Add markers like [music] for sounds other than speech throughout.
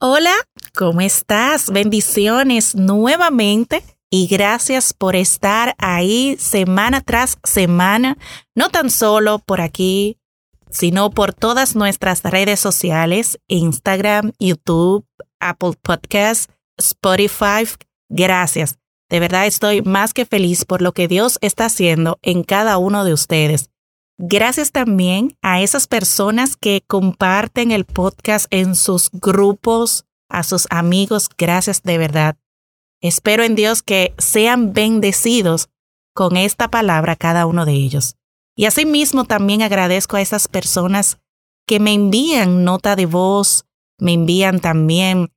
Hola, ¿cómo estás? Bendiciones nuevamente y gracias por estar ahí semana tras semana, no tan solo por aquí, sino por todas nuestras redes sociales, Instagram, YouTube, Apple Podcasts, Spotify. Gracias. De verdad estoy más que feliz por lo que Dios está haciendo en cada uno de ustedes. Gracias también a esas personas que comparten el podcast en sus grupos, a sus amigos. Gracias de verdad. Espero en Dios que sean bendecidos con esta palabra cada uno de ellos. Y asimismo también agradezco a esas personas que me envían nota de voz, me envían también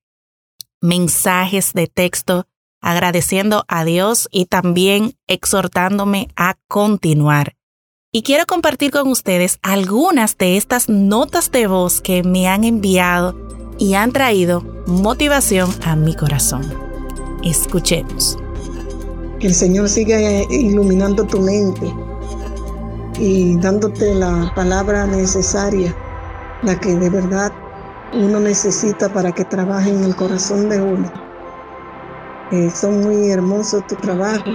mensajes de texto agradeciendo a Dios y también exhortándome a continuar. Y quiero compartir con ustedes algunas de estas notas de voz que me han enviado y han traído motivación a mi corazón. Escuchemos. Que el Señor siga iluminando tu mente y dándote la palabra necesaria, la que de verdad uno necesita para que trabaje en el corazón de uno. Eh, son muy hermosos tu trabajo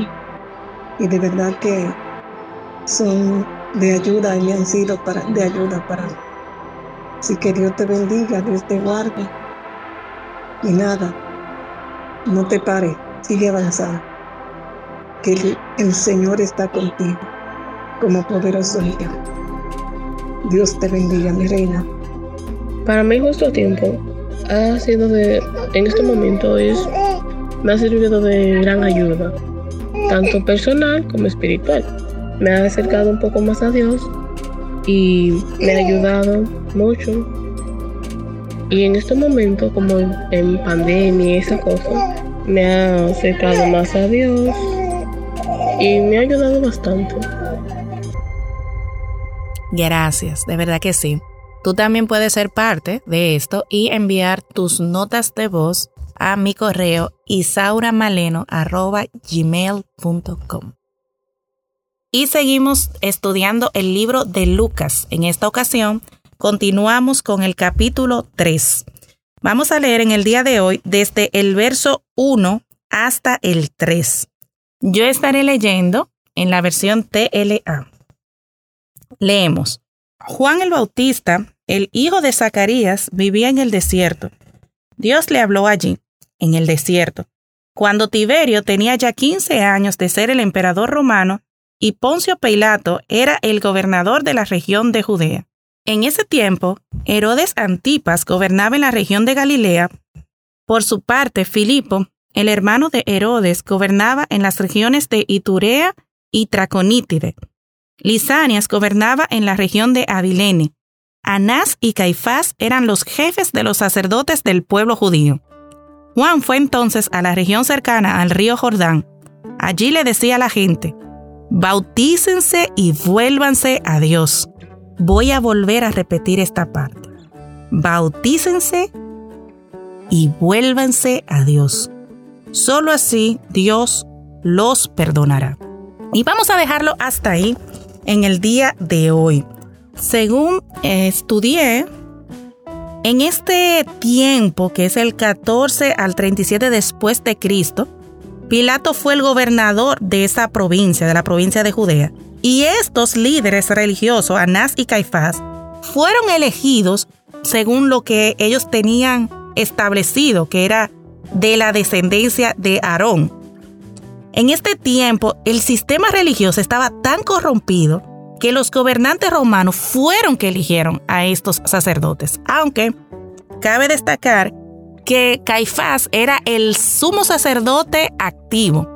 y de verdad que son de ayuda y me han sido para, de ayuda para mí. Así que Dios te bendiga, Dios te guarde. Y nada, no te pare, sigue avanzando. Que el, el Señor está contigo como poderoso Hijo. Dios te bendiga, mi reina. Para mí justo tiempo ha sido de, en este momento es, me ha servido de gran ayuda, tanto personal como espiritual. Me ha acercado un poco más a Dios y me ha ayudado mucho. Y en este momento, como en pandemia y esa cosa, me ha acercado más a Dios y me ha ayudado bastante. Gracias, de verdad que sí. Tú también puedes ser parte de esto y enviar tus notas de voz a mi correo isauраmaleno.gmail.com. Y seguimos estudiando el libro de Lucas. En esta ocasión continuamos con el capítulo 3. Vamos a leer en el día de hoy desde el verso 1 hasta el 3. Yo estaré leyendo en la versión TLA. Leemos. Juan el Bautista, el hijo de Zacarías, vivía en el desierto. Dios le habló allí, en el desierto, cuando Tiberio tenía ya 15 años de ser el emperador romano y Poncio Pilato era el gobernador de la región de Judea. En ese tiempo, Herodes Antipas gobernaba en la región de Galilea. Por su parte, Filipo, el hermano de Herodes, gobernaba en las regiones de Iturea y Traconítide. Lisanias gobernaba en la región de Abilene. Anás y Caifás eran los jefes de los sacerdotes del pueblo judío. Juan fue entonces a la región cercana al río Jordán. Allí le decía a la gente, bautícense y vuélvanse a Dios. Voy a volver a repetir esta parte. Bautícense y vuélvanse a Dios. Solo así Dios los perdonará. Y vamos a dejarlo hasta ahí en el día de hoy. Según estudié, en este tiempo, que es el 14 al 37 después de Cristo, Pilato fue el gobernador de esa provincia, de la provincia de Judea. Y estos líderes religiosos, Anás y Caifás, fueron elegidos según lo que ellos tenían establecido, que era de la descendencia de Aarón. En este tiempo, el sistema religioso estaba tan corrompido que los gobernantes romanos fueron que eligieron a estos sacerdotes, aunque cabe destacar que Caifás era el sumo sacerdote activo,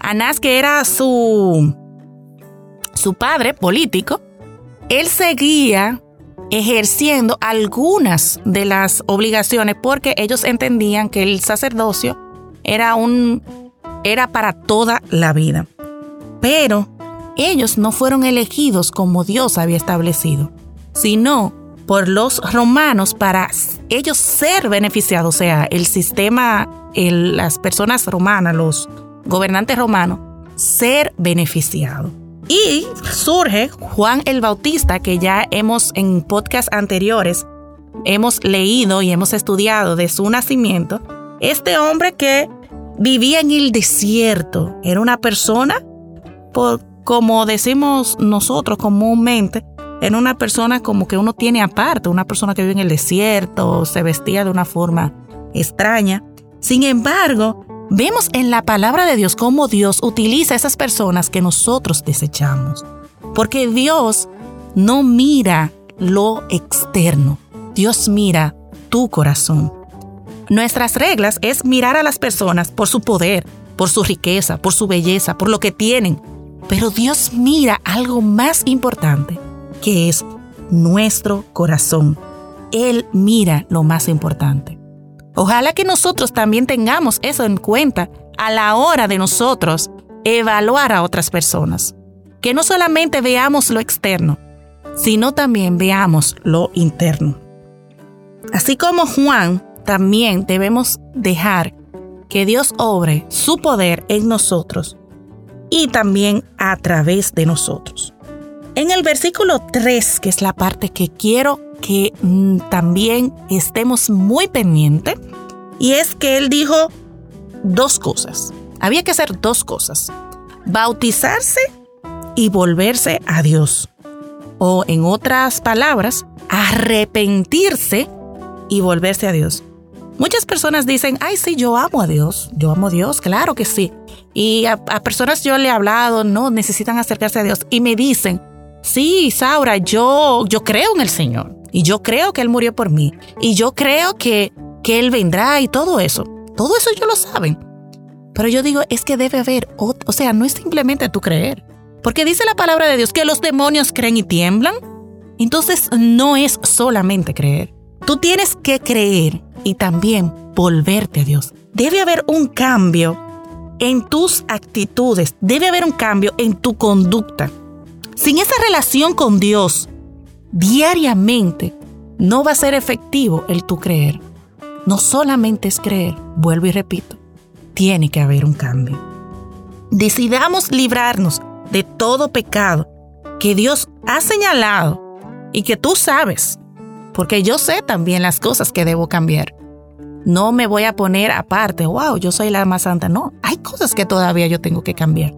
Anás que era su, su padre político, él seguía ejerciendo algunas de las obligaciones porque ellos entendían que el sacerdocio era un era para toda la vida. Pero ellos no fueron elegidos como Dios había establecido, sino por los romanos para ellos ser beneficiados, o sea, el sistema, las personas romanas, los gobernantes romanos, ser beneficiados. Y surge Juan el Bautista, que ya hemos en podcasts anteriores, hemos leído y hemos estudiado de su nacimiento. Este hombre que vivía en el desierto, era una persona, por, como decimos nosotros comúnmente, era una persona como que uno tiene aparte, una persona que vive en el desierto, se vestía de una forma extraña. Sin embargo, Vemos en la palabra de Dios cómo Dios utiliza a esas personas que nosotros desechamos. Porque Dios no mira lo externo, Dios mira tu corazón. Nuestras reglas es mirar a las personas por su poder, por su riqueza, por su belleza, por lo que tienen. Pero Dios mira algo más importante, que es nuestro corazón. Él mira lo más importante. Ojalá que nosotros también tengamos eso en cuenta a la hora de nosotros evaluar a otras personas. Que no solamente veamos lo externo, sino también veamos lo interno. Así como Juan, también debemos dejar que Dios obre su poder en nosotros y también a través de nosotros. En el versículo 3, que es la parte que quiero que mm, también estemos muy pendientes. Y es que él dijo dos cosas. Había que hacer dos cosas. Bautizarse y volverse a Dios. O en otras palabras, arrepentirse y volverse a Dios. Muchas personas dicen, ay, sí, yo amo a Dios, yo amo a Dios, claro que sí. Y a, personas yo le he hablado, no, necesitan acercarse a Dios. Y me dicen, sí, Saura, yo, yo creo en el Señor. Y yo creo que Él murió por mí. Y yo creo que, que Él vendrá y todo eso. Todo eso ellos lo saben. Pero yo digo, es que debe haber, o, o sea, no es simplemente tu creer. Porque dice la palabra de Dios que los demonios creen y tiemblan. Entonces no es solamente creer. Tú tienes que creer y también volverte a Dios. Debe haber un cambio en tus actitudes. Debe haber un cambio en tu conducta. Sin esa relación con Dios, diariamente, no va a ser efectivo el tu creer. No solamente es creer, vuelvo y repito, tiene que haber un cambio. Decidamos librarnos de todo pecado que Dios ha señalado y que tú sabes, porque yo sé también las cosas que debo cambiar. No me voy a poner aparte, wow, yo soy la más santa. No, hay cosas que todavía yo tengo que cambiar.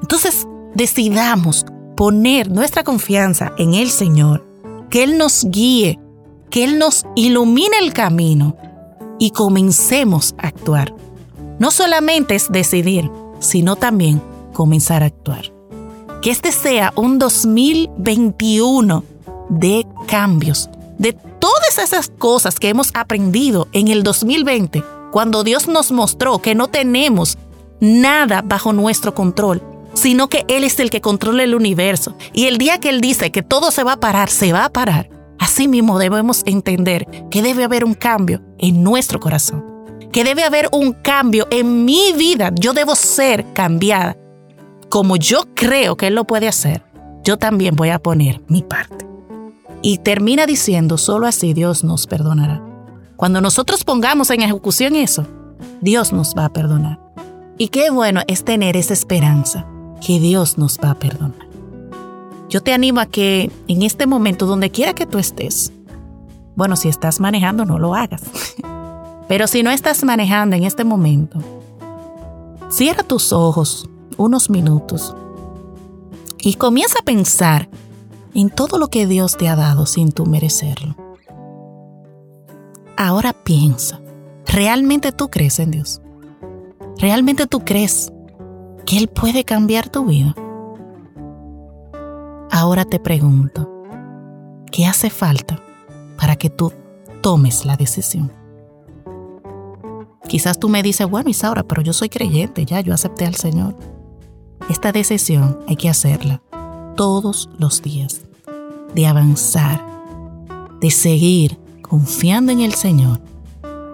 Entonces, decidamos poner nuestra confianza en el Señor, que Él nos guíe, que Él nos ilumine el camino y comencemos a actuar. No solamente es decidir, sino también comenzar a actuar. Que este sea un 2021 de cambios, de todas esas cosas que hemos aprendido en el 2020, cuando Dios nos mostró que no tenemos nada bajo nuestro control, sino que Él es el que controla el universo. Y el día que Él dice que todo se va a parar, se va a parar. Así mismo debemos entender que debe haber un cambio en nuestro corazón, que debe haber un cambio en mi vida. Yo debo ser cambiada. Como yo creo que Él lo puede hacer, yo también voy a poner mi parte. Y termina diciendo, solo así Dios nos perdonará. Cuando nosotros pongamos en ejecución eso, Dios nos va a perdonar. Y qué bueno es tener esa esperanza que Dios nos va a perdonar. Yo te animo a que en este momento, donde quiera que tú estés, bueno, si estás manejando, no lo hagas. [laughs] Pero si no estás manejando en este momento, cierra tus ojos unos minutos y comienza a pensar en todo lo que Dios te ha dado sin tú merecerlo. Ahora piensa, ¿realmente tú crees en Dios? ¿Realmente tú crees que Él puede cambiar tu vida. Ahora te pregunto, ¿qué hace falta para que tú tomes la decisión? Quizás tú me dices, bueno, Isaura, pero yo soy creyente, ya yo acepté al Señor. Esta decisión hay que hacerla todos los días, de avanzar, de seguir confiando en el Señor,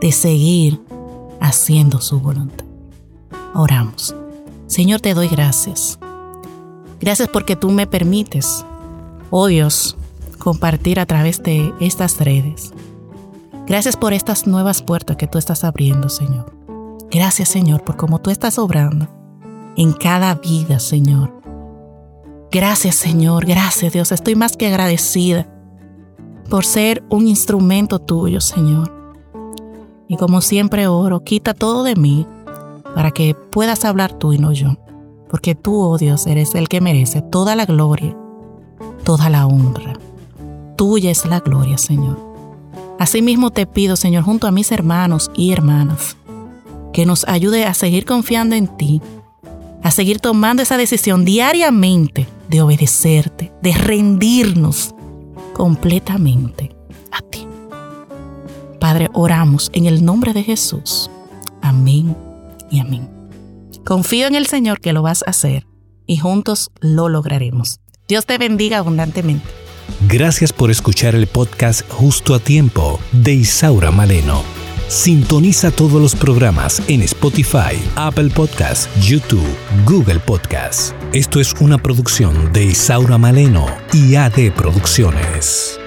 de seguir haciendo su voluntad. Oramos. Señor, te doy gracias. Gracias porque tú me permites, oh Dios, compartir a través de estas redes. Gracias por estas nuevas puertas que tú estás abriendo, Señor. Gracias, Señor, por cómo tú estás obrando en cada vida, Señor. Gracias, Señor. Gracias, Dios. Estoy más que agradecida por ser un instrumento tuyo, Señor. Y como siempre oro, quita todo de mí para que puedas hablar tú y no yo. Porque tú, oh Dios, eres el que merece toda la gloria, toda la honra. Tuya es la gloria, Señor. Asimismo te pido, Señor, junto a mis hermanos y hermanas, que nos ayude a seguir confiando en ti, a seguir tomando esa decisión diariamente de obedecerte, de rendirnos completamente a ti. Padre, oramos en el nombre de Jesús. Amén y amén. Confío en el Señor que lo vas a hacer y juntos lo lograremos. Dios te bendiga abundantemente. Gracias por escuchar el podcast Justo a Tiempo de Isaura Maleno. Sintoniza todos los programas en Spotify, Apple Podcasts, YouTube, Google Podcasts. Esto es una producción de Isaura Maleno y AD Producciones.